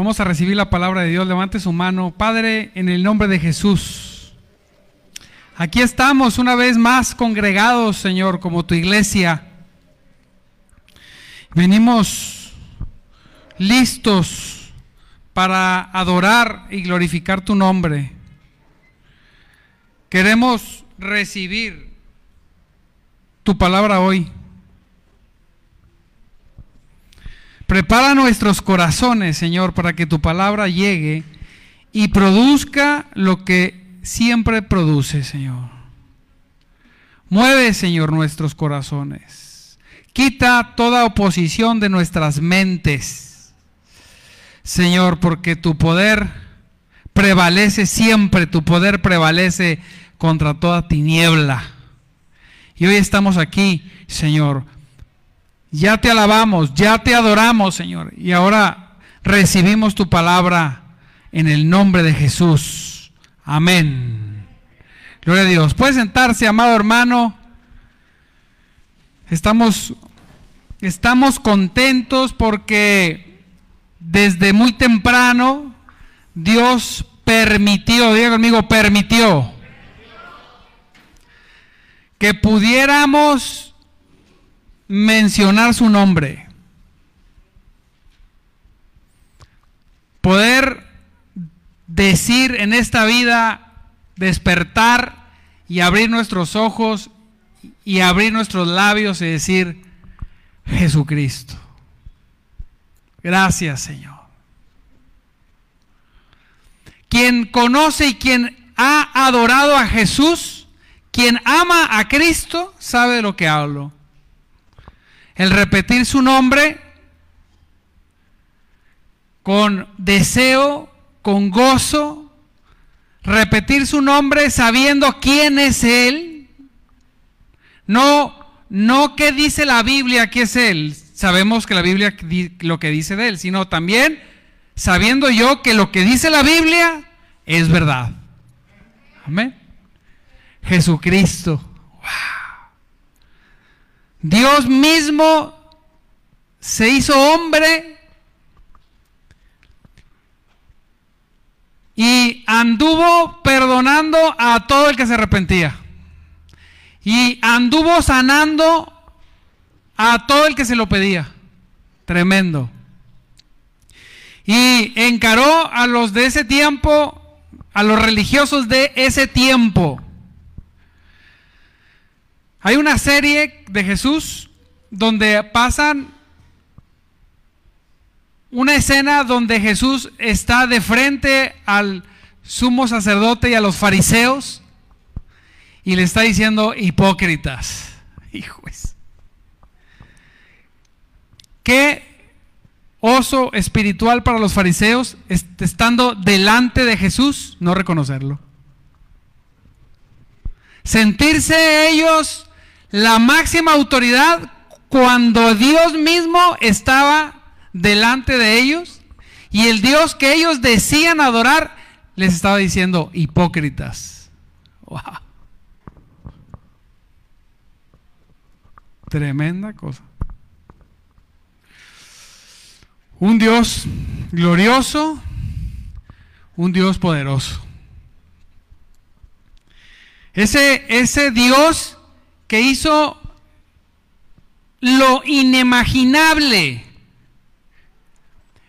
Vamos a recibir la palabra de Dios. Levante su mano. Padre, en el nombre de Jesús. Aquí estamos una vez más congregados, Señor, como tu iglesia. Venimos listos para adorar y glorificar tu nombre. Queremos recibir tu palabra hoy. Prepara nuestros corazones, Señor, para que tu palabra llegue y produzca lo que siempre produce, Señor. Mueve, Señor, nuestros corazones. Quita toda oposición de nuestras mentes, Señor, porque tu poder prevalece siempre, tu poder prevalece contra toda tiniebla. Y hoy estamos aquí, Señor, ya te alabamos, ya te adoramos, Señor. Y ahora recibimos tu palabra en el nombre de Jesús. Amén. Gloria a Dios. Puede sentarse, amado hermano. Estamos, estamos contentos porque desde muy temprano Dios permitió, diga conmigo, permitió que pudiéramos mencionar su nombre. Poder decir en esta vida, despertar y abrir nuestros ojos y abrir nuestros labios y decir, Jesucristo. Gracias Señor. Quien conoce y quien ha adorado a Jesús, quien ama a Cristo, sabe de lo que hablo el repetir su nombre con deseo, con gozo, repetir su nombre sabiendo quién es Él. No, no qué dice la Biblia que es Él. Sabemos que la Biblia lo que dice de Él, sino también sabiendo yo que lo que dice la Biblia es verdad. Amén. Jesucristo. Dios mismo se hizo hombre y anduvo perdonando a todo el que se arrepentía. Y anduvo sanando a todo el que se lo pedía. Tremendo. Y encaró a los de ese tiempo, a los religiosos de ese tiempo hay una serie de Jesús donde pasan una escena donde Jesús está de frente al sumo sacerdote y a los fariseos y le está diciendo hipócritas. Hijos. Qué oso espiritual para los fariseos estando delante de Jesús no reconocerlo. Sentirse ellos la máxima autoridad cuando Dios mismo estaba delante de ellos y el Dios que ellos decían adorar les estaba diciendo hipócritas. Tremenda cosa. Un Dios glorioso, un Dios poderoso. Ese, ese Dios que hizo lo inimaginable.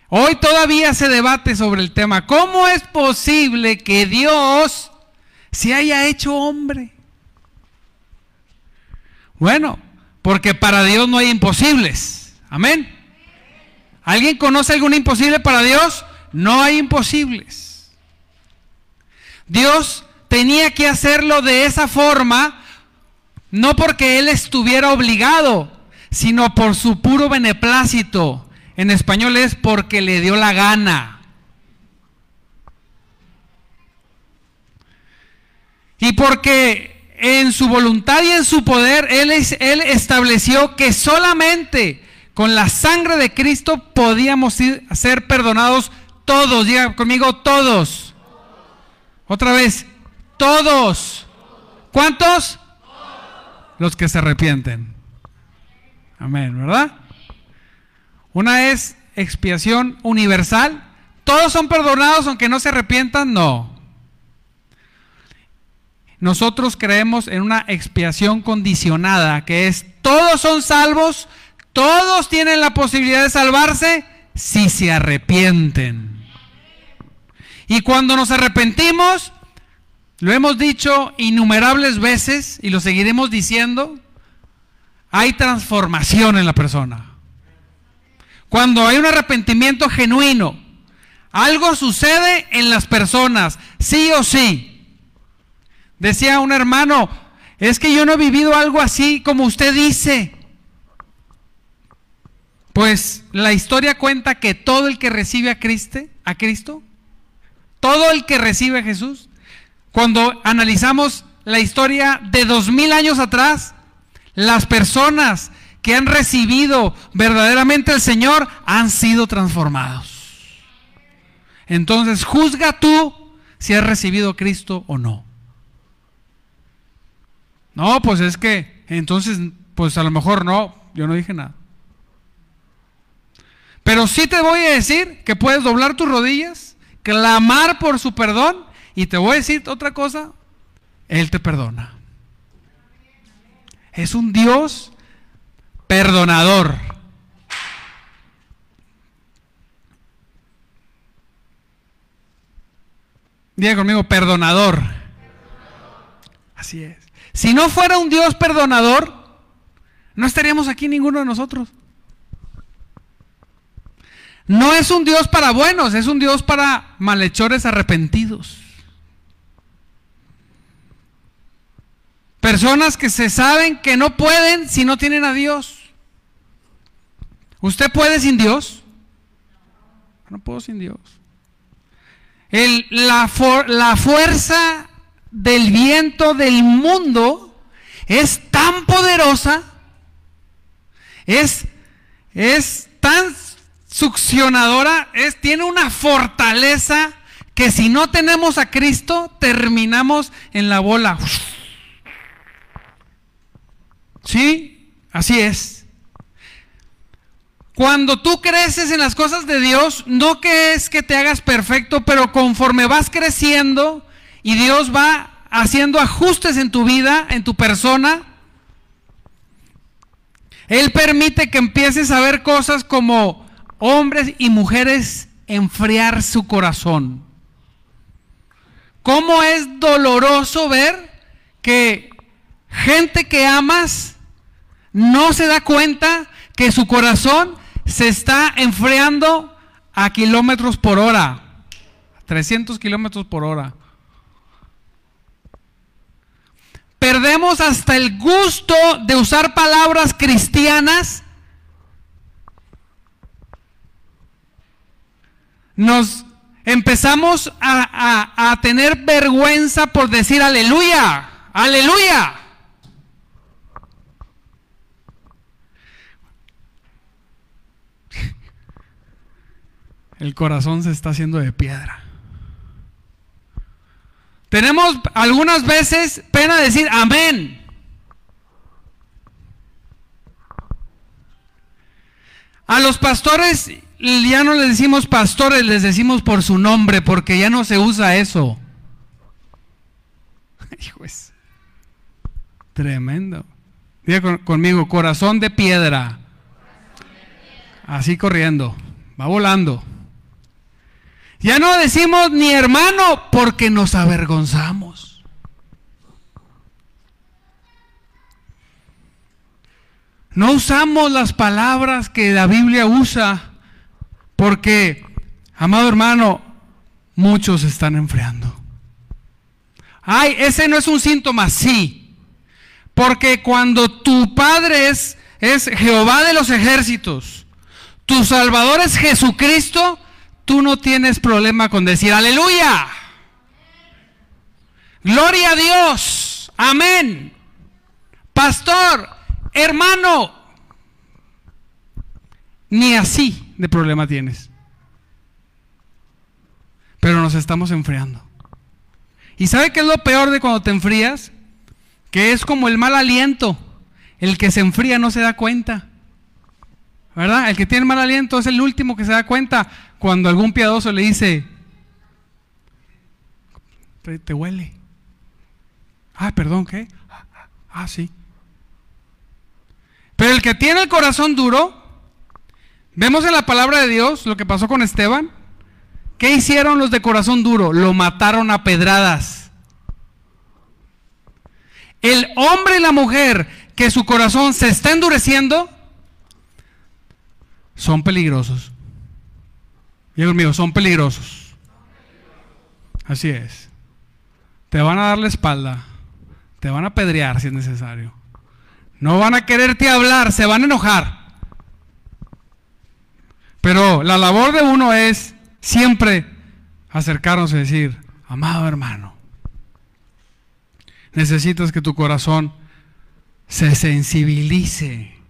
Hoy todavía se debate sobre el tema. ¿Cómo es posible que Dios se haya hecho hombre? Bueno, porque para Dios no hay imposibles. Amén. ¿Alguien conoce algún imposible para Dios? No hay imposibles. Dios tenía que hacerlo de esa forma no porque él estuviera obligado, sino por su puro beneplácito. En español es porque le dio la gana. Y porque en su voluntad y en su poder, él, él estableció que solamente con la sangre de Cristo podíamos ser perdonados todos. Diga conmigo, todos. Otra vez, todos. ¿Cuántos? Los que se arrepienten. Amén, ¿verdad? Una es expiación universal. todos son perdonados aunque no se arrepientan, no. Nosotros creemos en una expiación condicionada, que es todos son salvos, todos tienen la posibilidad de salvarse si se arrepienten. Y cuando nos arrepentimos, lo hemos dicho innumerables veces y lo seguiremos diciendo, hay transformación en la persona. Cuando hay un arrepentimiento genuino, algo sucede en las personas, sí o sí. Decía un hermano, es que yo no he vivido algo así como usted dice. Pues la historia cuenta que todo el que recibe a Cristo, a Cristo, todo el que recibe a Jesús, cuando analizamos la historia de dos mil años atrás, las personas que han recibido verdaderamente al Señor han sido transformados. Entonces, juzga tú si has recibido a Cristo o no. No, pues es que, entonces, pues a lo mejor no, yo no dije nada. Pero sí te voy a decir que puedes doblar tus rodillas, clamar por su perdón y te voy a decir otra cosa, Él te perdona. Es un Dios perdonador. Diga conmigo, perdonador. Así es. Si no fuera un Dios perdonador, no estaríamos aquí ninguno de nosotros. No es un Dios para buenos, es un Dios para malhechores arrepentidos. Personas que se saben que no pueden si no tienen a Dios. ¿Usted puede sin Dios? No puedo sin Dios. la, la fuerza del viento del mundo es tan poderosa, es, tan succionadora, es, tiene una fortaleza que si no tenemos a Cristo, terminamos en la bola. Sí, así es. Cuando tú creces en las cosas de Dios, no que es que te hagas perfecto, pero conforme vas creciendo y Dios va haciendo ajustes en tu vida, en tu persona, Él permite que empieces a ver cosas como hombres y mujeres enfriar su corazón. ¿Cómo es doloroso ver que Gente que amas no se da cuenta que su corazón se está enfriando a kilómetros por hora, 300 kilómetros por hora. Perdemos hasta el gusto de usar palabras cristianas. Nos empezamos a, a tener vergüenza por decir aleluya, aleluya. El corazón se está haciendo de piedra. Tenemos algunas veces pena decir amén. A los pastores ya no les decimos pastores, les decimos por su nombre, porque ya no se usa eso. Hijo es tremendo. Diga conmigo, corazón de piedra. Así corriendo, va volando. Ya no decimos ni hermano porque nos avergonzamos. No usamos las palabras que la Biblia usa porque, amado hermano, muchos están enfriando. Ay, ese no es un síntoma, sí. Porque cuando tu Padre es, es Jehová de los ejércitos, tu Salvador es Jesucristo, tú no tienes problema con decir aleluya. Gloria a Dios. Amén. Pastor, hermano. Ni así de problema tienes. Pero nos estamos enfriando. ¿Y sabe qué es lo peor de cuando te enfrías? Que es como el mal aliento. El que se enfría no se da cuenta. ¿Verdad? El que tiene mal aliento es el último que se da cuenta cuando algún piadoso le dice, te, huele. Ah, perdón, ¿qué? Ah, sí. Pero el que tiene el corazón duro, vemos en la palabra de Dios lo que pasó con Esteban. ¿Qué hicieron los de corazón duro? Lo mataron a pedradas. El hombre y la mujer que su corazón se está endureciendo son peligrosos. Dios mío, son peligrosos. Así es. Te van a dar la espalda. Te van a apedrear si es necesario. No van a quererte hablar, se van a enojar. Pero la labor de uno es siempre acercarnos y decir, amado hermano, necesitas que tu corazón se sensibilice.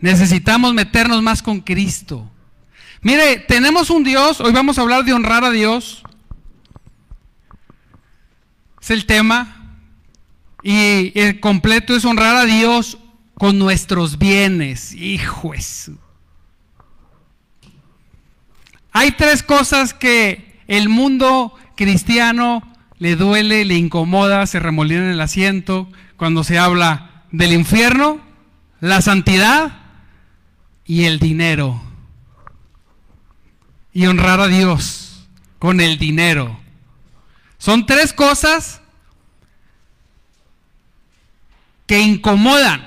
Necesitamos meternos más con Cristo. Mire, tenemos un Dios, hoy vamos a hablar de honrar a Dios. Es el tema. Y el completo es honrar a Dios con nuestros bienes. Hijo eso. Hay tres cosas que el mundo cristiano le duele, le incomoda, se remolina en el asiento cuando se habla del infierno, la santidad y el dinero. Y honrar a Dios con el dinero. Son tres cosas que incomodan.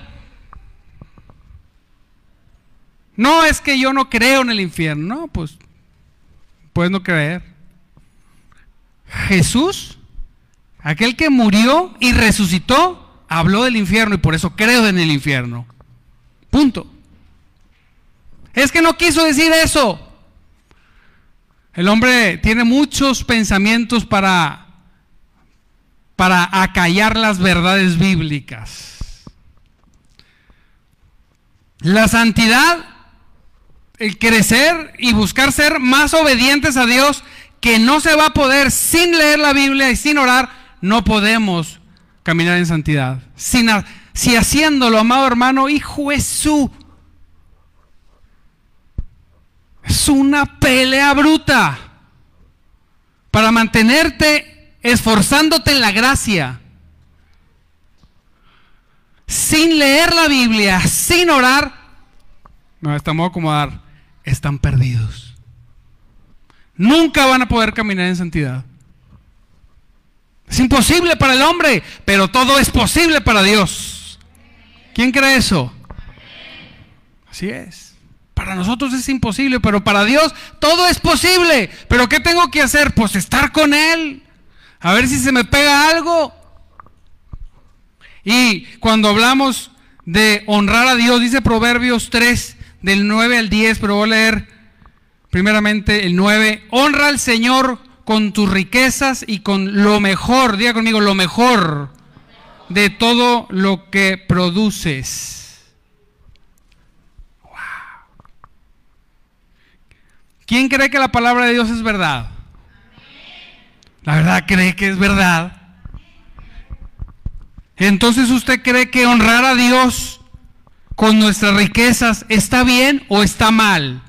No es que yo no creo en el infierno, no, pues puedes no creer. Jesús, aquel que murió y resucitó, habló del infierno y por eso creo en el infierno. Punto. Es que no quiso decir eso. El hombre tiene muchos pensamientos para para acallar las verdades bíblicas. La santidad, el crecer y buscar ser más obedientes a Dios, que no se va a poder sin leer la Biblia y sin orar, no podemos caminar en santidad. Si haciéndolo, amado hermano, hijo Jesús, es una pelea bruta para mantenerte esforzándote en la gracia, sin leer la Biblia, sin orar, no, estamos a acomodar, están perdidos. Nunca van a poder caminar en santidad. Es imposible para el hombre, pero todo es posible para Dios. ¿Quién cree eso? Así es. Para nosotros es imposible, pero para Dios todo es posible. ¿Pero qué tengo que hacer? Pues estar con Él. A ver si se me pega algo. Y cuando hablamos de honrar a Dios, dice Proverbios 3, del 9 al 10, pero voy a leer primeramente el 9. Honra al Señor con tus riquezas y con lo mejor, diga conmigo, lo mejor de todo lo que produces. ¿Quién cree que la palabra de Dios es verdad? La verdad cree que es verdad. Entonces usted cree que honrar a Dios con nuestras riquezas está bien o está mal.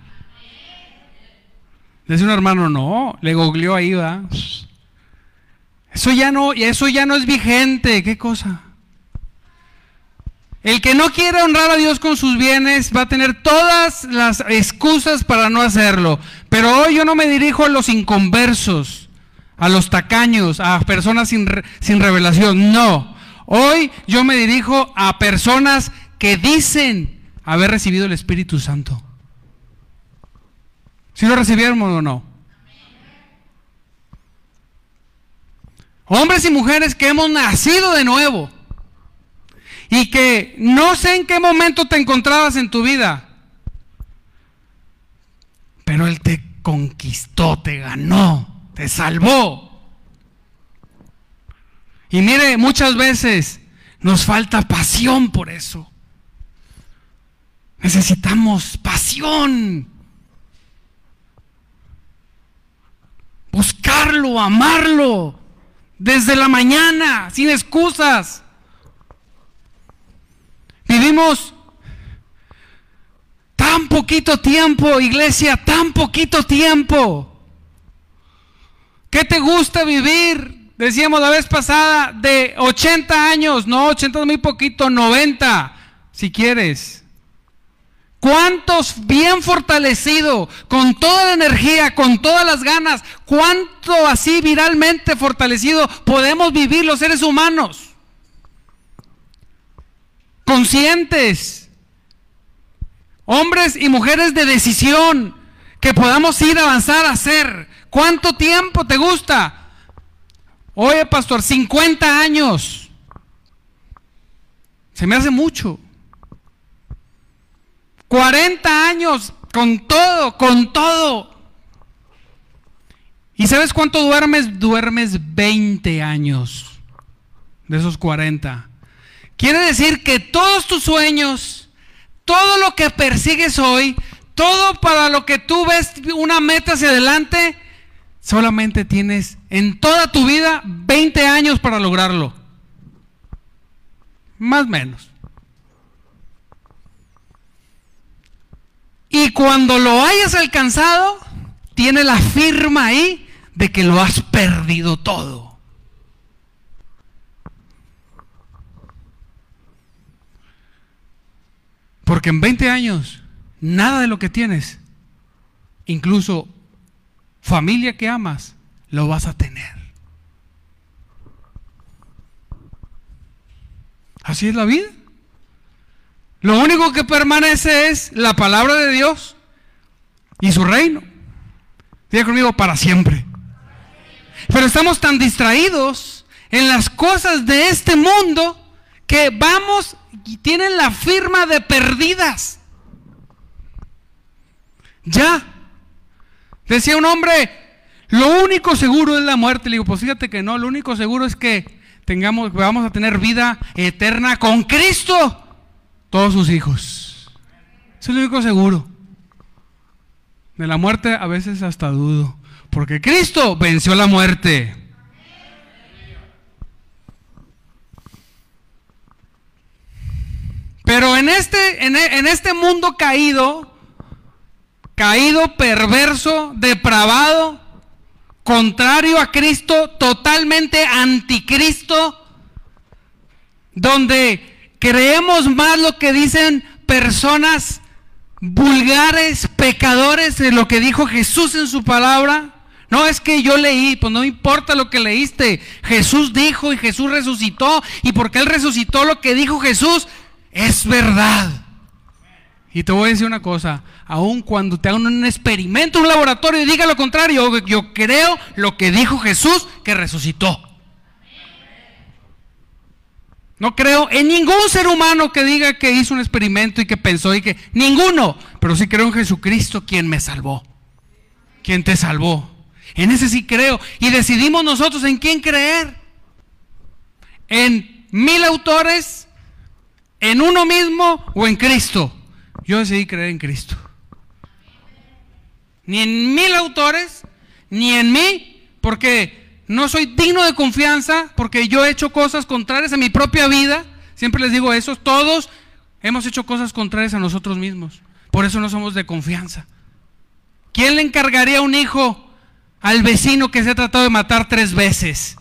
Dice un hermano, no, le googleó ahí, va. Eso ya no, eso ya no es vigente, ¿qué cosa? El que no quiere honrar a Dios con sus bienes va a tener todas las excusas para no hacerlo. Pero hoy yo no me dirijo a los inconversos a los tacaños, a personas sin, sin revelación. No. Hoy yo me dirijo a personas que dicen haber recibido el Espíritu Santo. ¿Si lo recibieron o no? Hombres y mujeres que hemos nacido de nuevo y que no sé en qué momento te encontrabas en tu vida, pero Él te conquistó, te ganó te salvó. Y mire, muchas veces nos falta pasión por eso. Necesitamos pasión. Buscarlo, amarlo, desde la mañana, sin excusas. Tan poquito tiempo, iglesia, tan poquito tiempo. ¿Qué te gusta vivir? Decíamos la vez pasada, de 80 años, no, 80 es muy poquito, 90, si quieres. ¿Cuántos bien fortalecido, con toda la energía, con todas las ganas, cuánto así viralmente fortalecido podemos vivir los seres humanos? Conscientes, hombres y mujeres de decisión, que podamos ir a avanzar a hacer. ¿Cuánto tiempo te gusta? Oye, pastor, 50 años. Se me hace mucho. 40 años con todo, con todo. ¿Y sabes cuánto duermes? Duermes 20 años de esos 40. Quiere decir que todos tus sueños, todo lo que persigues hoy, todo para lo que tú ves una meta hacia adelante, solamente tienes en toda tu vida 20 años para lograrlo. Más o menos. Y cuando lo hayas alcanzado, tiene la firma ahí de que lo has perdido todo. Porque en 20 años, nada de lo que tienes, incluso familia que amas, lo vas a tener. Así es la vida. Lo único que permanece es la palabra de Dios y su reino. Diga conmigo, para siempre. Pero estamos tan distraídos en las cosas de este mundo que vamos y tienen la firma de perdidas. Ya. Decía un hombre, lo único seguro es la muerte. Le digo, pues fíjate que no, lo único seguro es que tengamos, vamos a tener vida eterna con Cristo todos sus hijos. es lo único seguro. De la muerte a veces hasta dudo. Porque Cristo venció la muerte. Pero en este, en, en este mundo caído, caído, perverso, depravado, contrario a Cristo, totalmente anticristo, donde creemos más lo que dicen personas vulgares, pecadores, de lo que dijo Jesús en su palabra. No es que yo leí, pues no importa lo que leíste. Jesús dijo y Jesús resucitó. Y porque Él resucitó lo que dijo Jesús es verdad. Y te voy a decir una cosa, aun cuando te hagan un experimento, un laboratorio y diga lo contrario, yo creo lo que dijo Jesús que resucitó. No creo en ningún ser humano que diga que hizo un experimento y que pensó y que... Ninguno. Pero sí creo en Jesucristo quien me salvó. Quien te salvó. En ese sí creo. Y decidimos nosotros en quién creer. En mil autores, en uno mismo o en Cristo. Yo decidí creer en Cristo. Ni en mil autores, ni en mí, porque no soy digno de confianza porque yo he hecho cosas contrarias a mi propia vida. Siempre les digo eso, todos hemos hecho cosas contrarias a nosotros mismos. Por eso no somos de confianza. ¿Quién le encargaría un hijo al vecino que se ha tratado de matar tres veces?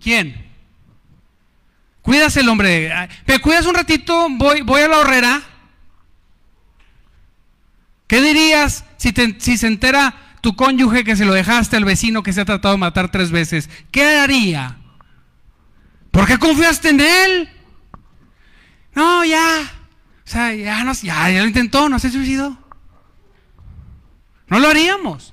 ¿Quién? Cuídase el hombre. ¿Me cuidas un ratito? Voy, voy a la horrera. ¿Qué dirías si, si se entera tu cónyuge que se lo dejaste al vecino que se ha tratado de matar tres veces, ¿qué haría? ¿Por qué confiaste en él? No, ya. O sea, ya, no, ya lo intentó, no se suicidó. No lo haríamos.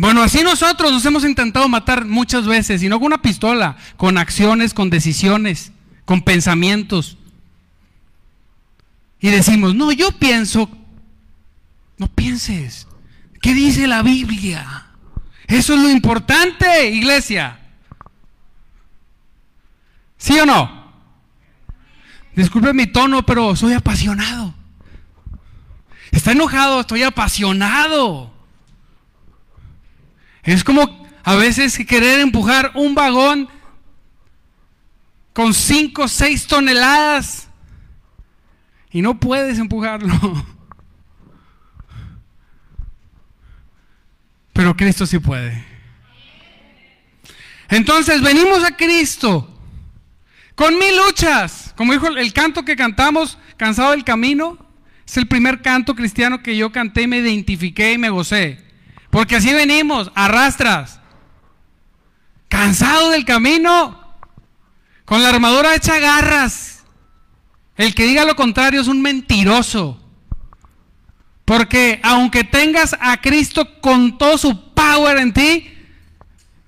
Bueno, así nosotros nos hemos intentado matar muchas veces, y no con una pistola, con acciones, con decisiones, con pensamientos. Y decimos, no, yo pienso no pienses. ¿Qué dice la Biblia? Eso es lo importante, iglesia. ¿Sí o no? Disculpe mi tono, pero soy apasionado. Está enojado, estoy apasionado. Es como a veces querer empujar un vagón con 5 o 6 toneladas y no puedes empujarlo. Pero Cristo sí puede. Entonces venimos a Cristo con mil luchas. Como dijo el canto que cantamos, cansado del camino, es el primer canto cristiano que yo canté me identifiqué y me gocé. Porque así venimos, arrastras. Cansado del camino, con la armadura hecha garras. El que diga lo contrario es un mentiroso. Porque aunque tengas a Cristo con todo su power en ti,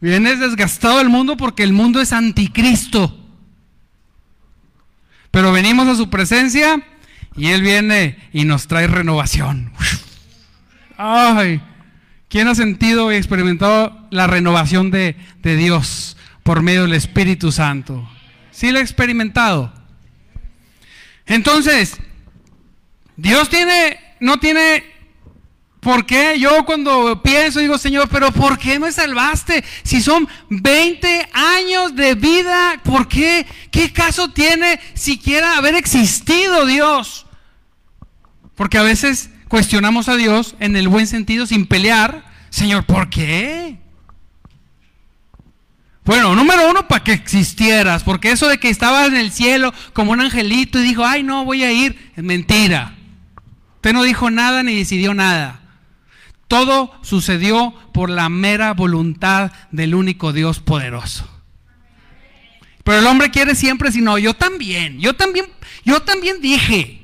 vienes desgastado del mundo porque el mundo es anticristo. Pero venimos a su presencia y Él viene y nos trae renovación. Ay, ¿quién ha sentido y experimentado la renovación de, Dios por medio del Espíritu Santo? ¿Sí lo he experimentado? Entonces, Dios tiene no tiene por qué. Yo cuando pienso digo, Señor, pero ¿por qué me salvaste? Si son 20 años de vida, ¿por qué? ¿Qué caso tiene siquiera haber existido Dios? Porque a veces cuestionamos a Dios en el buen sentido, sin pelear. Señor, ¿por qué? Bueno, número uno, para que existieras, porque eso de que estabas en el cielo como un angelito y dijo, ay, no, voy a ir, es mentira. Usted no dijo nada ni decidió nada. Todo sucedió por la mera voluntad del único Dios poderoso. Pero el hombre quiere siempre si no, yo también, yo también, yo también dije,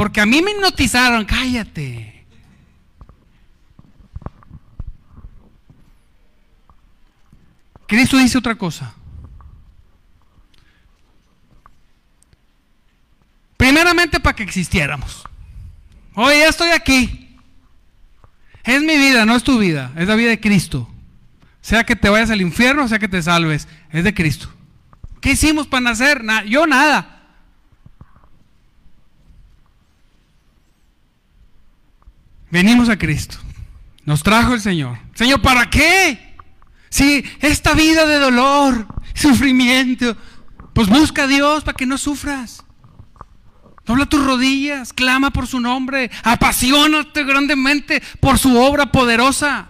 porque a mí me hipnotizaron, cállate. Cristo dice otra cosa. Primeramente para que existiéramos. Ya estoy aquí. Es mi vida, no es tu vida, es la vida de Cristo. Sea que te vayas al infierno, sea que te salves, es de Cristo. ¿Qué hicimos para nacer? yo nada. Venimos a Cristo. Nos trajo el Señor. Señor, ¿para qué? Si esta vida de dolor, sufrimiento, pues busca a Dios para que no sufras. Dobla tus rodillas, clama por su nombre, apasionate grandemente por su obra poderosa.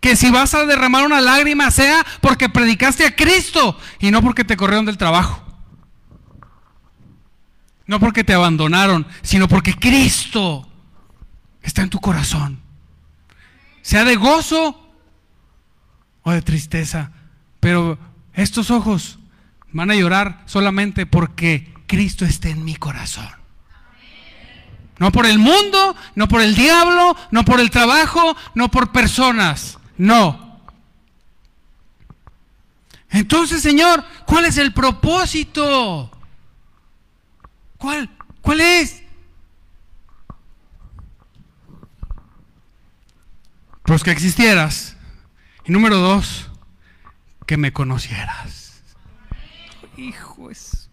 Que si vas a derramar una lágrima sea porque predicaste a Cristo y no porque te corrieron del trabajo. No porque te abandonaron, sino porque Cristo está en tu corazón. Sea de gozo o de tristeza. Pero estos ojos van a llorar solamente porque Cristo esté en mi corazón. No por el mundo, no por el diablo, no por el trabajo, no por personas. No. Entonces, Señor, ¿cuál es el propósito? ¿Cuál? ¿Cuál es? Pues que existieras. Y número dos, que me conocieras. Hijo es.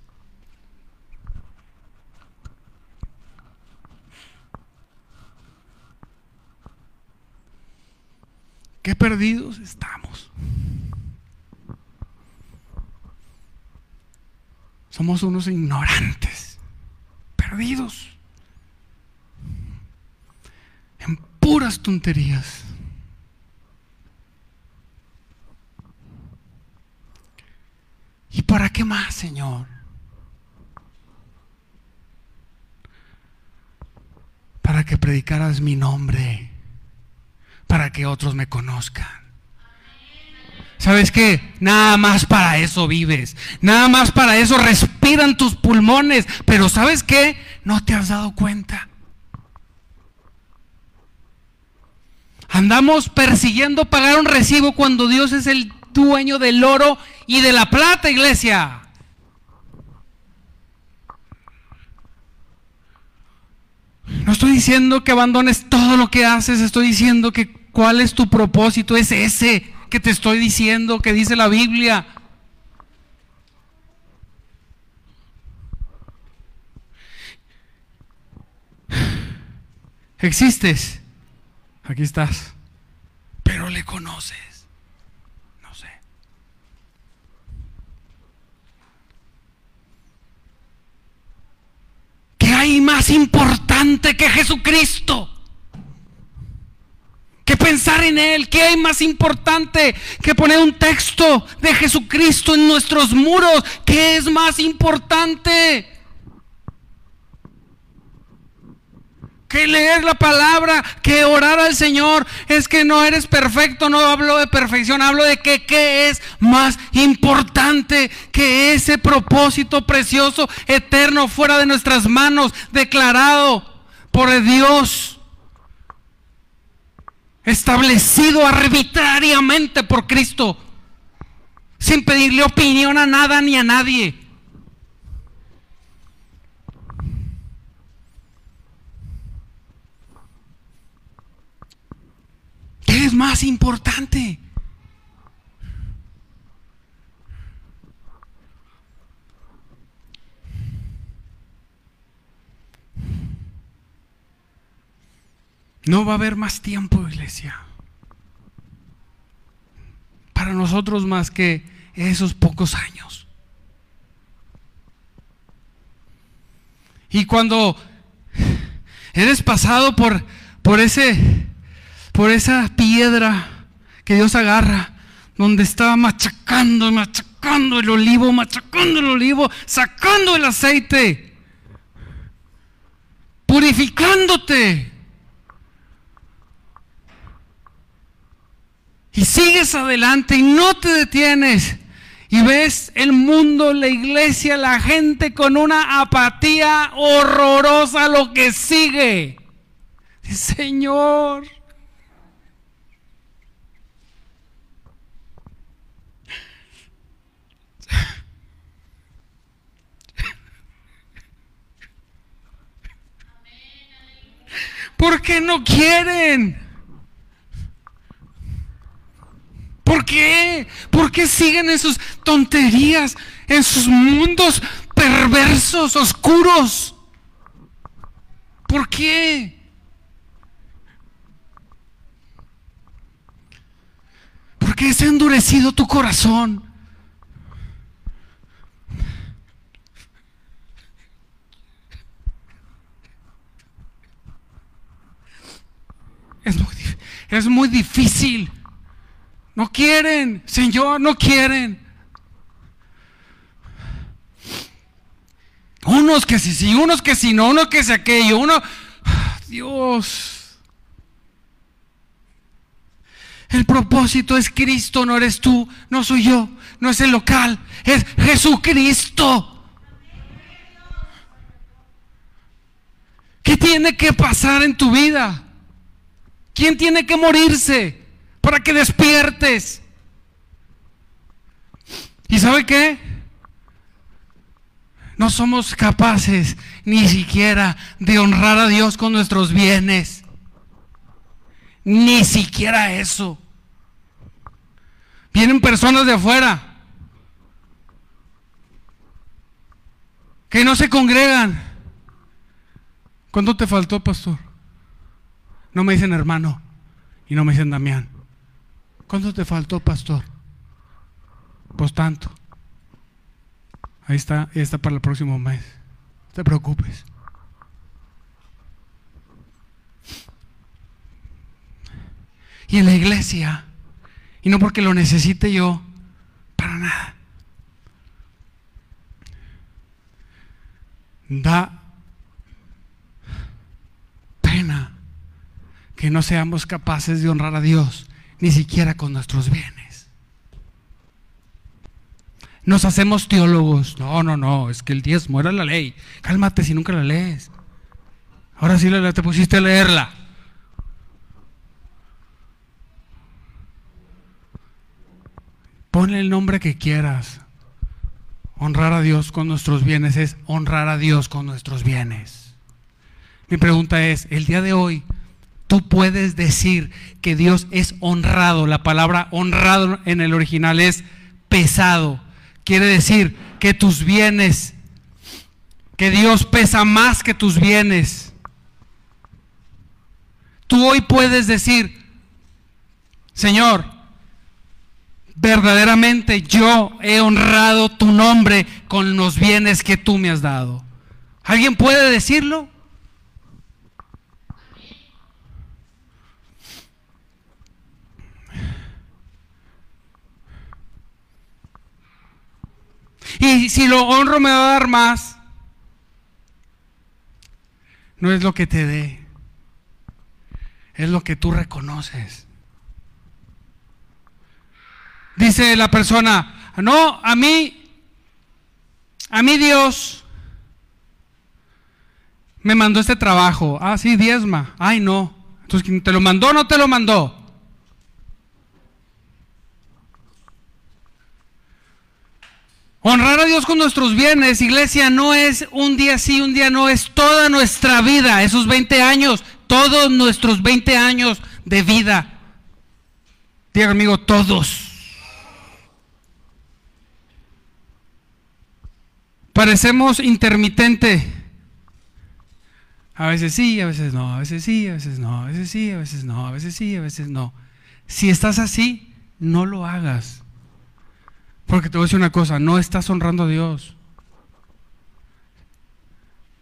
Qué perdidos estamos. Somos unos ignorantes, perdidos, en puras tonterías. ¿Y para qué más, Señor? Para que predicaras mi nombre para que otros me conozcan. ¿Sabes qué? Nada más para eso vives. Nada más para eso respiran tus pulmones. Pero ¿sabes qué? No te has dado cuenta. Andamos persiguiendo pagar un recibo cuando Dios es el dueño del oro y de la plata, iglesia. No estoy diciendo que abandones todo lo que haces, estoy diciendo que cuál es tu propósito, es ese que te estoy diciendo, que dice la Biblia. Existes, aquí estás, pero le conoces, no sé. ¿Qué hay más importante que Jesucristo? que pensar en Él. ¿Qué hay más importante que poner un texto de Jesucristo en nuestros muros? ¿Qué es más importante? Que leer la palabra, que orar al Señor. Es que no eres perfecto, no hablo de perfección, hablo de que qué es más importante que ese propósito precioso, eterno, fuera de nuestras manos, declarado por Dios establecido arbitrariamente por Cristo, sin pedirle opinión a nada ni a nadie. Más importante? No va a haber más tiempo, iglesia. Para nosotros más que esos pocos años. Y cuando eres pasado por, por, ese, por esa piedra que Dios agarra, donde estaba machacando, machacando el olivo, machacando el olivo, sacando el aceite, purificándote y sigues adelante y no te detienes. Y ves el mundo, la iglesia, la gente con una apatía horrorosa lo que sigue. Señor. ¿Por qué no quieren? ¿Por qué? ¿Por qué siguen en sus tonterías, en sus mundos perversos, oscuros? ¿Por qué? ¿Por qué se ha endurecido tu corazón? Es muy, es muy difícil no quieren, Señor, no quieren. Unos que sí, sí, unos que sí, no, uno que sí aquello, uno... Dios. El propósito es Cristo, no eres tú, no soy yo, no es el local, es Jesucristo. ¿Qué tiene que pasar en tu vida? ¿Quién tiene que morirse? para que despiertes. ¿Y sabe qué? No somos capaces ni siquiera de honrar a Dios con nuestros bienes. Ni siquiera eso. Vienen personas de afuera que no se congregan. ¿Cuánto te faltó, pastor? No me dicen hermano y no me dicen Damián. ¿Cuánto te faltó, pastor? Pues tanto. Ahí está, ahí está para el próximo mes. No te preocupes. Y en la iglesia, y no porque lo necesite yo, para nada. Da pena que no seamos capaces de honrar a Dios ni siquiera con nuestros bienes. Nos hacemos teólogos. No, no, no, es que el diezmo era la ley. Cálmate si nunca la lees. Ahora sí te pusiste a leerla. Ponle el nombre que quieras. Honrar a Dios con nuestros bienes es honrar a Dios con nuestros bienes. Mi pregunta es, el día de hoy, tú puedes decir que Dios es honrado. La palabra honrado en el original es pesado. Quiere decir que tus bienes, que Dios pesa más que tus bienes. Tú hoy puedes decir, Señor, verdaderamente yo he honrado tu nombre con los bienes que tú me has dado. ¿Alguien puede decirlo? Y si lo honro me va a dar más. No es lo que te dé, es lo que tú reconoces. Dice la persona, no, a mí, a mí Dios me mandó este trabajo. Ah, sí, diezma. Ay, no. Entonces, ¿te lo mandó o no te lo mandó? Honrar a Dios con nuestros bienes, iglesia, no es un día sí, un día no, es toda nuestra vida, esos 20 años, todos nuestros 20 años de vida. Diga amigo, todos. Parecemos intermitente. A veces sí, a veces no, a veces sí, a veces no, a veces sí, a veces no, a veces sí, a veces no. Si estás así, no lo hagas. Porque te voy a decir una cosa, no estás honrando a Dios.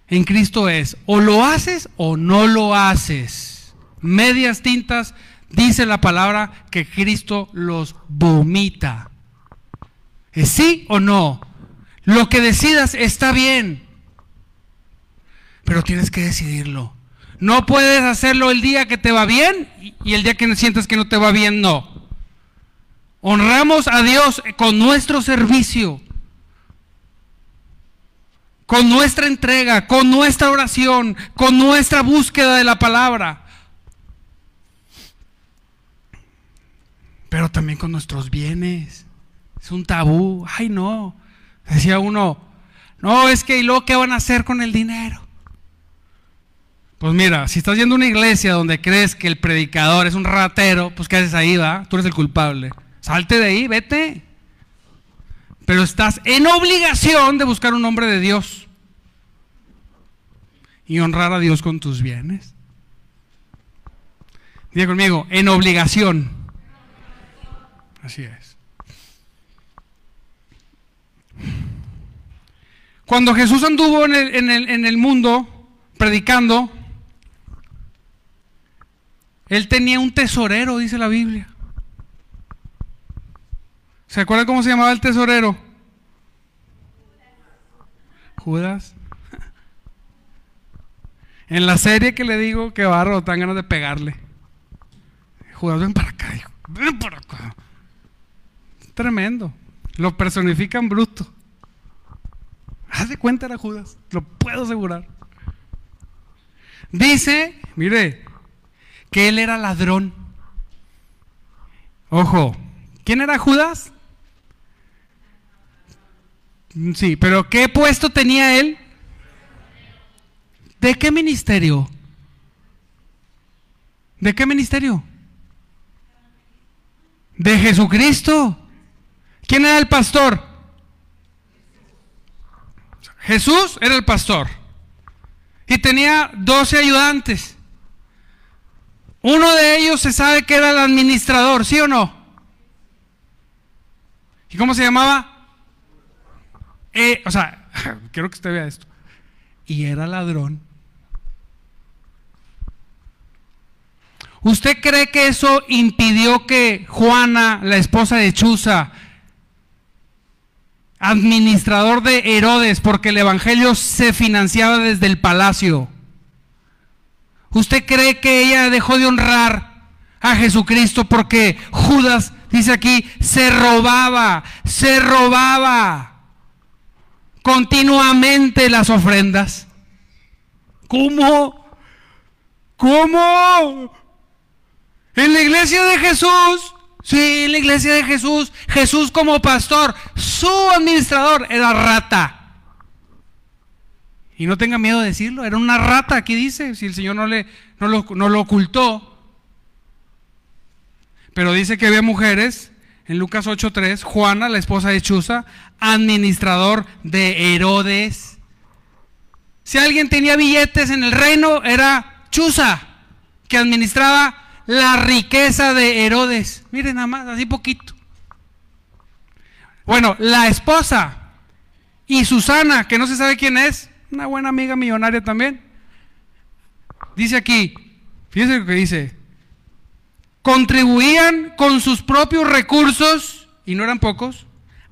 En Cristo es, o lo haces o no lo haces. Medias tintas, dice la palabra que Cristo los vomita. ¿Es sí o no? Lo que decidas está bien, pero tienes que decidirlo. No puedes hacerlo el día que te va bien y el día que sientes que no te va bien, no. Honramos a Dios con nuestro servicio, con nuestra entrega, con nuestra oración, con nuestra búsqueda de la palabra. Pero también con nuestros bienes. Es un tabú. Ay, no. Decía uno, no, es que ¿y luego qué van a hacer con el dinero? Pues mira, si estás yendo a una iglesia donde crees que el predicador es un ratero, pues ¿qué haces ahí, va? Tú eres el culpable. Salte de ahí, vete. Pero estás en obligación de buscar un hombre de Dios y honrar a Dios con tus bienes. Diga conmigo, en obligación. Así es. Cuando Jesús anduvo en el mundo predicando, él tenía un tesorero, dice la Biblia. ¿Se acuerdan cómo se llamaba el tesorero? Judas. En la serie que le digo que barro, dan ganas de pegarle. Judas, ven para acá, hijo. Ven para acá. Tremendo. Lo personifican bruto. Haz de cuenta era Judas. Lo puedo asegurar. Dice, mire, que él era ladrón. Ojo, ¿quién era Judas? Sí, pero ¿qué puesto tenía él? ¿De qué ministerio? ¿De qué ministerio? De Jesucristo. ¿Quién era el pastor? Jesús era el pastor. Y tenía doce ayudantes. Uno de ellos se sabe que era el administrador, ¿sí o no? ¿Y cómo se llamaba? Eh, o sea, quiero que usted vea esto. Y era ladrón. ¿Usted cree que eso impidió que Juana, la esposa de Chuza, administrador de Herodes, porque el Evangelio se financiaba desde el palacio, ¿usted cree que ella dejó de honrar a Jesucristo porque Judas, dice aquí, se robaba, se robaba? Continuamente las ofrendas. ¿Cómo? ¿Cómo? En la iglesia de Jesús, sí, en la iglesia de Jesús, Jesús como pastor, su administrador era rata. Y no tenga miedo de decirlo, era una rata, aquí dice, si el Señor no, le, no, lo, no lo ocultó. Pero dice que había mujeres en Lucas 8.3, Juana, la esposa de Chuza, administrador de Herodes. Si alguien tenía billetes en el reino, era Chuza, que administraba la riqueza de Herodes. Miren nada más, así poquito. Bueno, la esposa y Susana, que no se sabe quién es, una buena amiga millonaria también. Dice aquí, fíjense lo que dice, contribuían con sus propios recursos, y no eran pocos,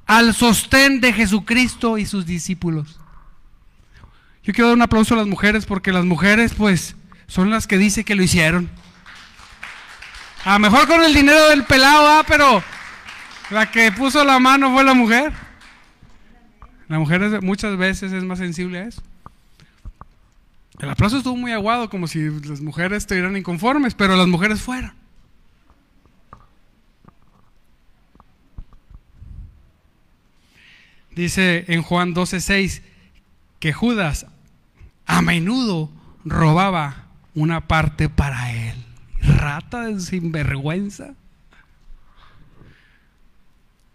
al sostén de Jesucristo y sus discípulos. Yo quiero dar un aplauso a las mujeres porque las mujeres pues son las que dicen que lo hicieron. A lo mejor con el dinero del pelado, ¿ah? pero la que puso la mano fue la mujer. La mujer muchas veces es más sensible a eso. El aplauso estuvo muy aguado, como si las mujeres estuvieran inconformes, pero las mujeres fueron. Dice en Juan 12:6 que Judas a menudo robaba una parte para él. Rata de sinvergüenza.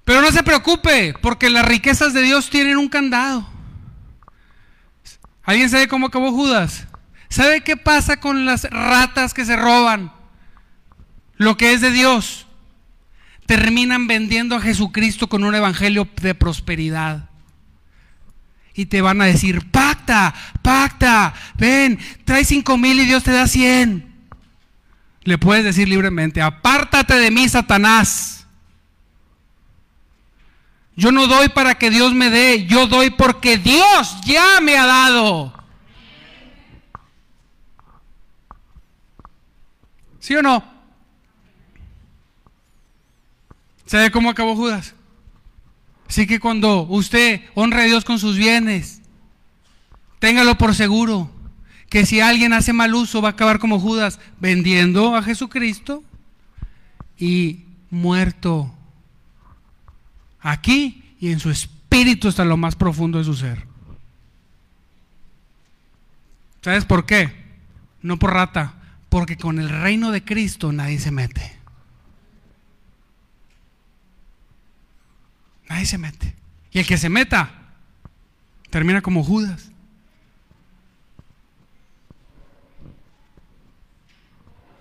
Pero no se preocupe, porque las riquezas de Dios tienen un candado. ¿Alguien sabe cómo acabó Judas? ¿Sabe qué pasa con las ratas que se roban? Lo que es de Dios. Terminan vendiendo a Jesucristo con un evangelio de prosperidad. Y te van a decir, pacta, pacta, ven, trae cinco mil y Dios te da cien. Le puedes decir libremente, apártate de mí, Satanás. Yo no doy para que Dios me dé, yo doy porque Dios ya me ha dado. ¿Sí o no? ¿Sabe cómo acabó Judas? Así que cuando usted honre a Dios con sus bienes, téngalo por seguro que si alguien hace mal uso va a acabar como Judas, vendiendo a Jesucristo y muerto aquí y en su espíritu hasta lo más profundo de su ser. ¿Sabes por qué? No por rata, porque con el reino de Cristo nadie se mete. Nadie se mete. Y el que se meta termina como Judas.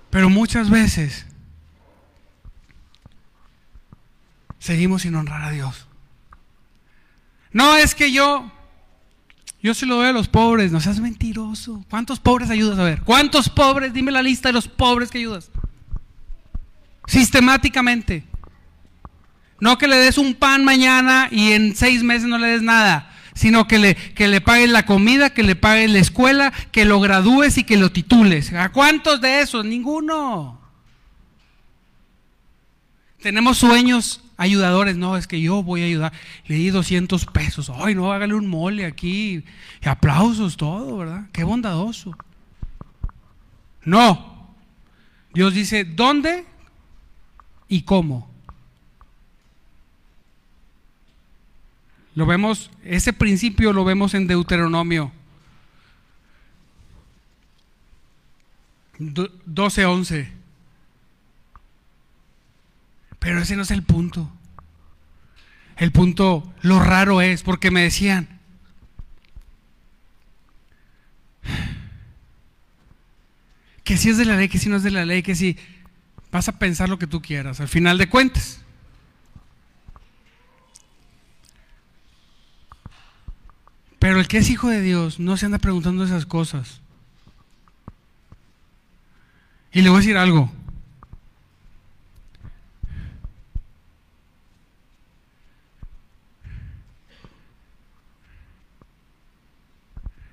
Pero muchas veces seguimos sin honrar a Dios. No es que yo, yo se lo doy a los pobres, no seas mentiroso. ¿Cuántos pobres ayudas a ver? ¿Cuántos pobres? Dime la lista de los pobres que ayudas. Sistemáticamente. No que le des un pan mañana y en seis meses no le des nada, sino que le, que le paguen la comida, que le paguen la escuela, que lo gradúes y que lo titules. ¿A cuántos de esos? Ninguno. Tenemos sueños ayudadores, no, es que yo voy a ayudar. Le di 200 pesos, ay, no, hágale un mole aquí. Y aplausos, todo, ¿verdad? Qué bondadoso. No. Dios dice, ¿dónde y cómo? Lo vemos, ese principio lo vemos en Deuteronomio 12:11. Pero ese no es el punto. El punto, lo raro es, porque me decían, que si es de la ley, que si no es de la ley, que si vas a pensar lo que tú quieras, al final de cuentas. Pero el que es hijo de Dios no se anda preguntando esas cosas. Y le voy a decir algo.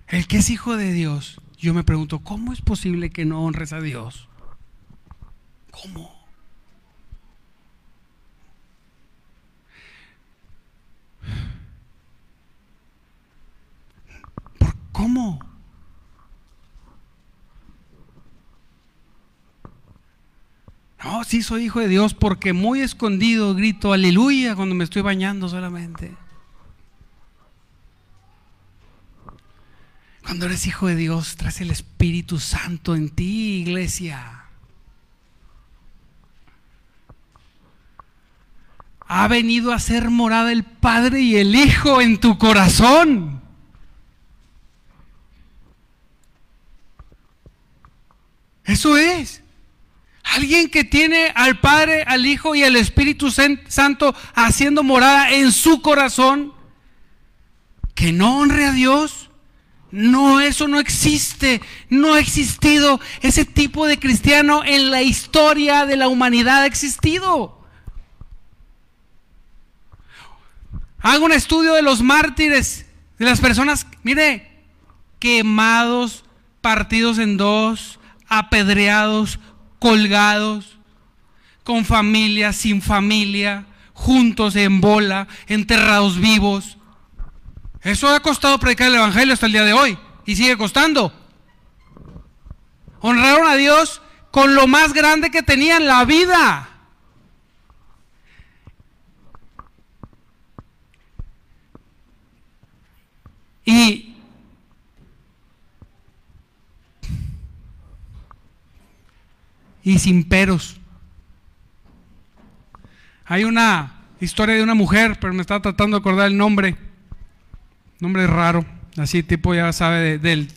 El que es hijo de Dios, yo me pregunto, ¿cómo es posible que no honres a Dios? ¿Cómo? ¿Por cómo? No, sí soy hijo de Dios porque muy escondido grito aleluya cuando me estoy bañando solamente. Cuando eres hijo de Dios, traes el Espíritu Santo en ti, iglesia. Ha venido a ser morada el Padre y el Hijo en tu corazón. Eso es. Alguien que tiene al Padre, al Hijo y al Espíritu Santo haciendo morada en su corazón, que no honre a Dios, no, eso no existe. No ha existido. Ese tipo de cristiano en la historia de la humanidad ha existido. Haga un estudio de los mártires, de las personas, mire, quemados, partidos en dos, apedreados, colgados, con familia, sin familia, juntos en bola, enterrados vivos. Eso ha costado predicar el Evangelio hasta el día de hoy y sigue costando. Honraron a Dios con lo más grande que tenían, la vida. Y y sin peros. Hay una historia de una mujer, pero me está tratando de acordar el nombre. Nombre raro, así tipo ya sabe de,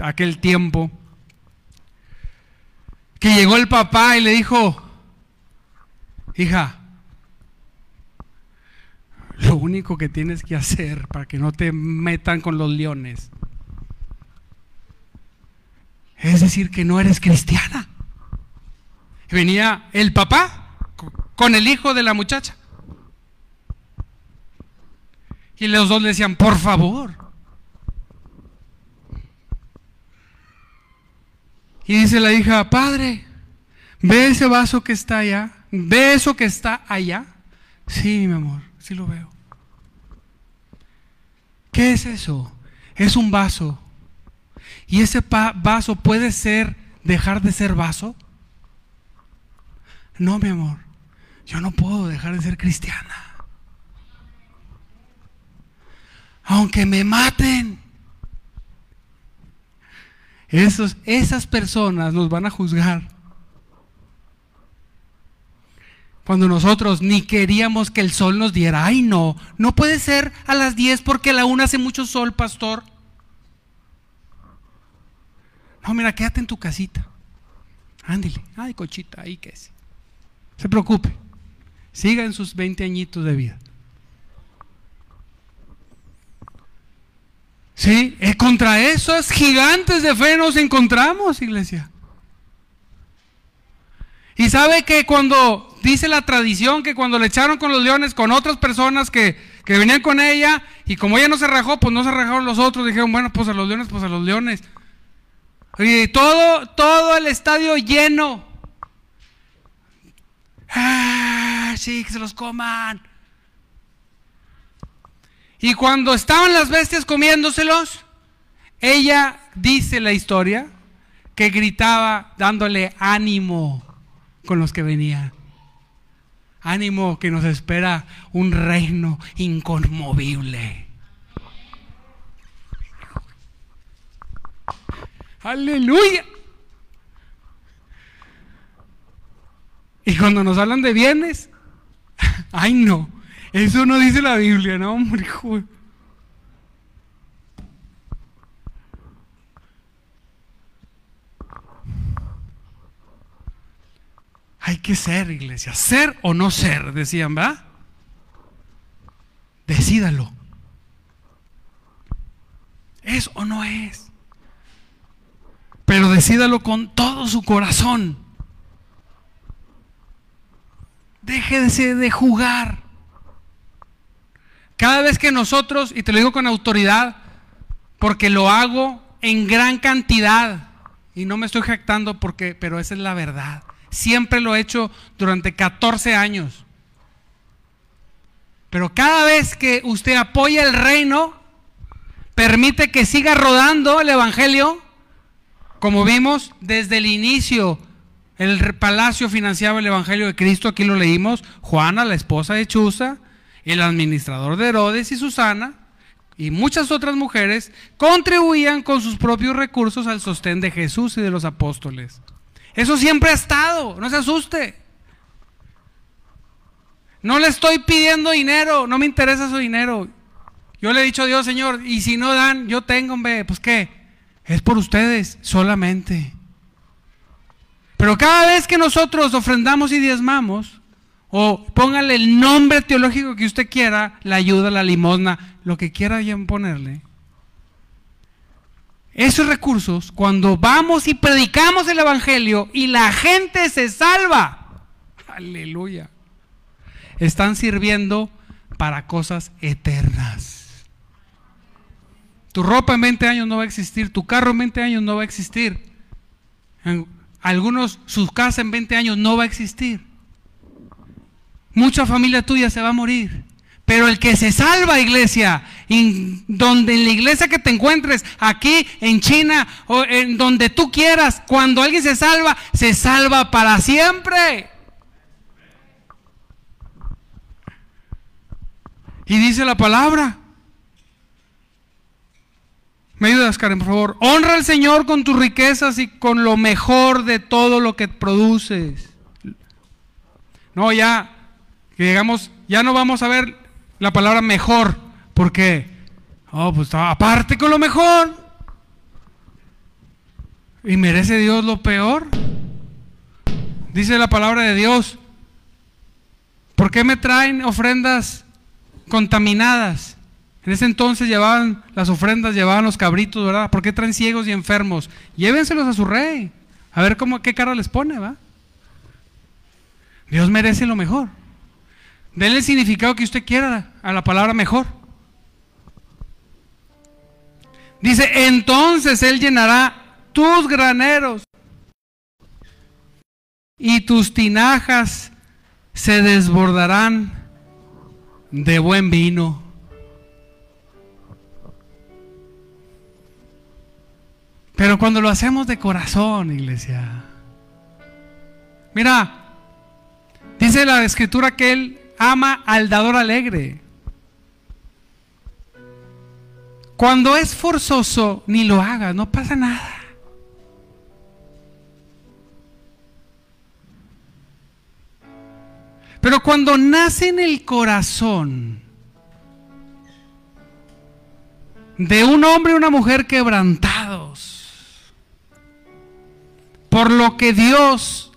aquel tiempo. Que llegó el papá y le dijo, hija, lo único que tienes que hacer para que no te metan con los leones es decir que no eres cristiana venía el papá con el hijo de la muchacha. Y los dos le decían, por favor. Y dice la hija, padre, ¿ve ese vaso que está allá? ¿Ve eso que está allá? Sí, mi amor, sí lo veo. ¿Qué es eso? Es un vaso. ¿Y ese vaso puede ser, dejar de ser vaso? No, mi amor, yo no puedo dejar de ser cristiana. Aunque me maten. Esos, esas personas nos van a juzgar. Cuando nosotros ni queríamos que el sol nos diera. Ay, no, no puede ser a las 10 porque a la 1 hace mucho sol, pastor. No, mira, quédate en tu casita. Ándale. Ay, cochita, ahí que es se preocupe. Siga en sus 20 añitos de vida. Sí, es contra esos gigantes de fe nos encontramos, iglesia. Y sabe que cuando dice la tradición que cuando le echaron con los leones con otras personas que, que venían con ella y como ella no se rajó, pues no se rajaron los otros, dijeron, bueno, pues a los leones, pues a los leones. Y todo, todo el estadio lleno. ¡Ah! Sí, que se los coman. Y cuando estaban las bestias comiéndoselos, ella dice la historia que gritaba dándole ánimo con los que venían. Ánimo que nos espera un reino inconmovible. Aleluya. Y cuando nos hablan de bienes, ay no, eso no dice la Biblia, no, hombre. Hay que ser, iglesia, ser o no ser, decían, ¿va? Decídalo. ¿Es o no es? Pero decídalo con todo su corazón. Déjese de jugar. Cada vez que nosotros, y te lo digo con autoridad, porque lo hago en gran cantidad, y no me estoy jactando porque, pero esa es la verdad. Siempre lo he hecho durante 14 años. Pero cada vez que usted apoya el reino, permite que siga rodando el Evangelio, como vimos desde el inicio el palacio financiaba el Evangelio de Cristo, aquí lo leímos, Juana, la esposa de Chuza, el administrador de Herodes y Susana, y muchas otras mujeres contribuían con sus propios recursos al sostén de Jesús y de los apóstoles. Eso siempre ha estado, no se asuste. No le estoy pidiendo dinero, no me interesa su dinero. Yo le he dicho a Dios, Señor, y si no dan, yo tengo, hombre, pues qué, es por ustedes solamente. Pero cada vez que nosotros ofrendamos y diezmamos, o póngale el nombre teológico que usted quiera, la ayuda, la limosna, lo que quiera ponerle, esos recursos, cuando vamos y predicamos el Evangelio y la gente se salva, aleluya, están sirviendo para cosas eternas. Tu ropa en 20 años no va a existir, tu carro en 20 años no va a existir. Algunos, su casa en 20 años no va a existir. Mucha familia tuya se va a morir. Pero el que se salva, iglesia, donde en la iglesia que te encuentres, aquí en China o en donde tú quieras, cuando alguien se salva, se salva para siempre. Y dice la palabra. ¿Me ayudas, Karen, por favor? Honra al Señor con tus riquezas y con lo mejor de todo lo que produces. No, ya, que digamos, ya no vamos a ver la palabra mejor, porque, oh, pues aparte con lo mejor. ¿Y merece Dios lo peor? Dice la palabra de Dios. ¿Por qué me traen ofrendas contaminadas? En ese entonces llevaban las ofrendas, llevaban los cabritos, ¿verdad? ¿Por qué traen ciegos y enfermos? Llévenselos a su rey. A ver cómo, qué cara les pone, ¿va? Dios merece lo mejor. Denle el significado que usted quiera a la palabra mejor. Dice, entonces Él llenará tus graneros y tus tinajas se desbordarán de buen vino. Pero cuando lo hacemos de corazón, iglesia. Mira, dice la escritura que Él ama al dador alegre. Cuando es forzoso, ni lo haga, no pasa nada. Pero cuando nace en el corazón de un hombre y una mujer quebrantados, por lo que Dios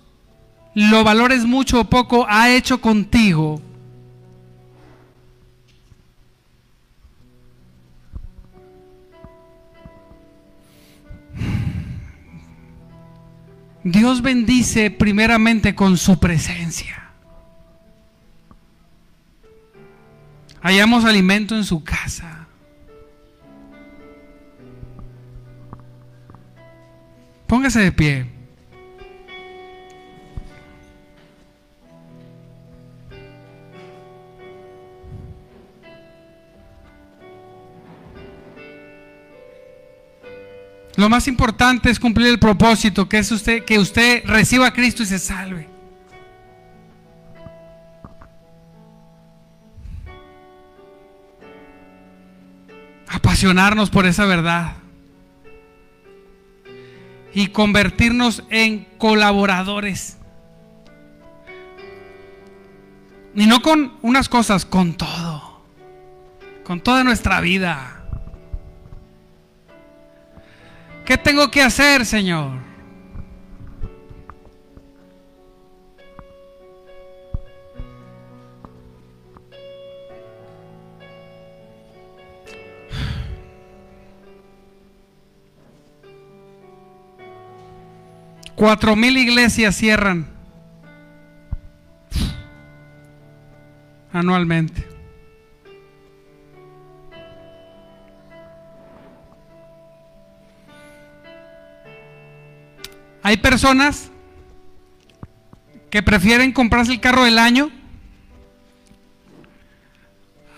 lo valores mucho o poco ha hecho contigo, Dios bendice primeramente con su presencia. Hallamos alimento en su casa. Póngase de pie. Lo más importante es cumplir el propósito, que es usted, que usted reciba a Cristo y se salve. Apasionarnos por esa verdad. Y convertirnos en colaboradores. Y no con unas cosas, con todo. Con toda nuestra vida. ¿Qué tengo que hacer, Señor? Cuatro mil iglesias cierran anualmente. Hay personas que prefieren comprarse el carro del año,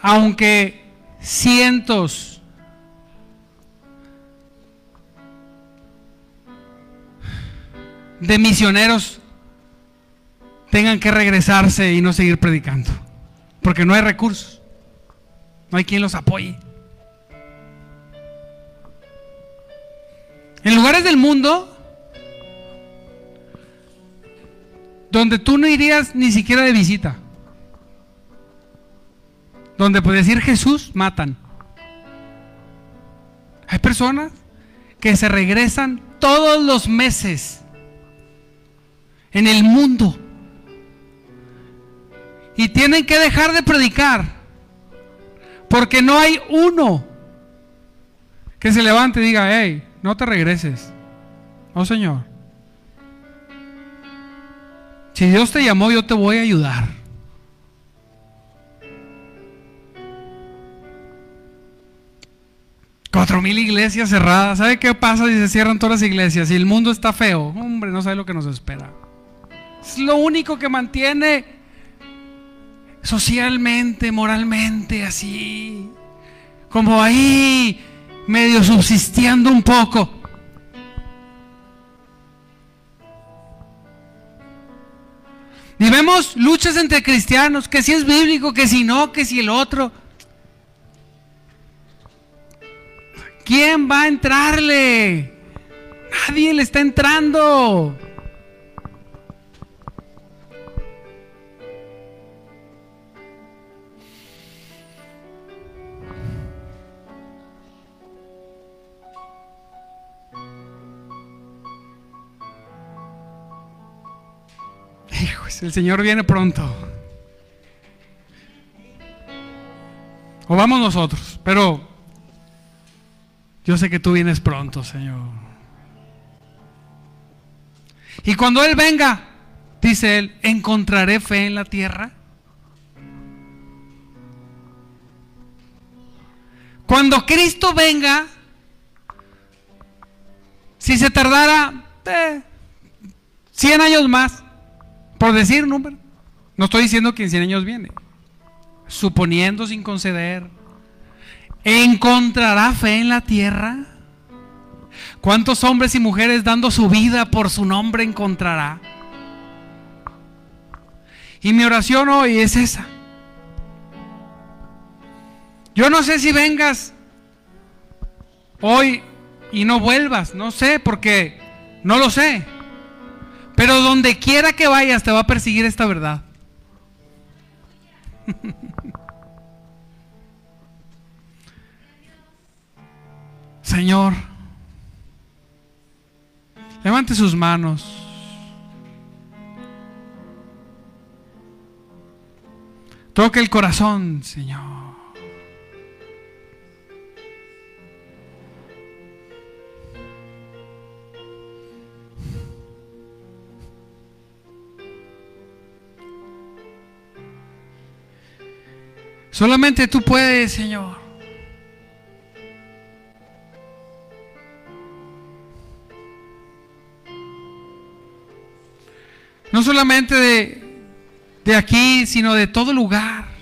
aunque cientos de misioneros tengan que regresarse y no seguir predicando, porque no hay recursos, no hay quien los apoye. En lugares del mundo donde tú no irías ni siquiera de visita. Donde puede decir Jesús, matan. Hay personas que se regresan todos los meses en el mundo y tienen que dejar de predicar porque no hay uno que se levante y diga, hey, no te regreses. Oh Señor. Si Dios te llamó, yo te voy a ayudar. Cuatro mil iglesias cerradas. ¿Sabe qué pasa si se cierran todas las iglesias? Si el mundo está feo. Hombre, no sabe lo que nos espera. Es lo único que mantiene socialmente, moralmente, así. Como ahí, medio subsistiendo un poco. Y vemos luchas entre cristianos, que si es bíblico, que si no, que si el otro. ¿Quién va a entrarle? Nadie le está entrando. El Señor viene pronto. O vamos nosotros, pero yo sé que tú vienes pronto, Señor. Y cuando Él venga, dice Él, ¿encontraré fe en la tierra? Cuando Cristo venga, si se tardara 100 eh, años más, por decir número. No estoy diciendo que en 100 años viene. Suponiendo sin conceder. ¿Encontrará fe en la tierra? ¿Cuántos hombres y mujeres dando su vida por su nombre encontrará? Y mi oración hoy es esa. Yo no sé si vengas hoy y no vuelvas, no sé, porque no lo sé. Pero donde quiera que vayas te va a perseguir esta verdad. Señor, levante sus manos. Toque el corazón, Señor. Solamente tú puedes, Señor. No solamente de, de aquí, sino de todo lugar.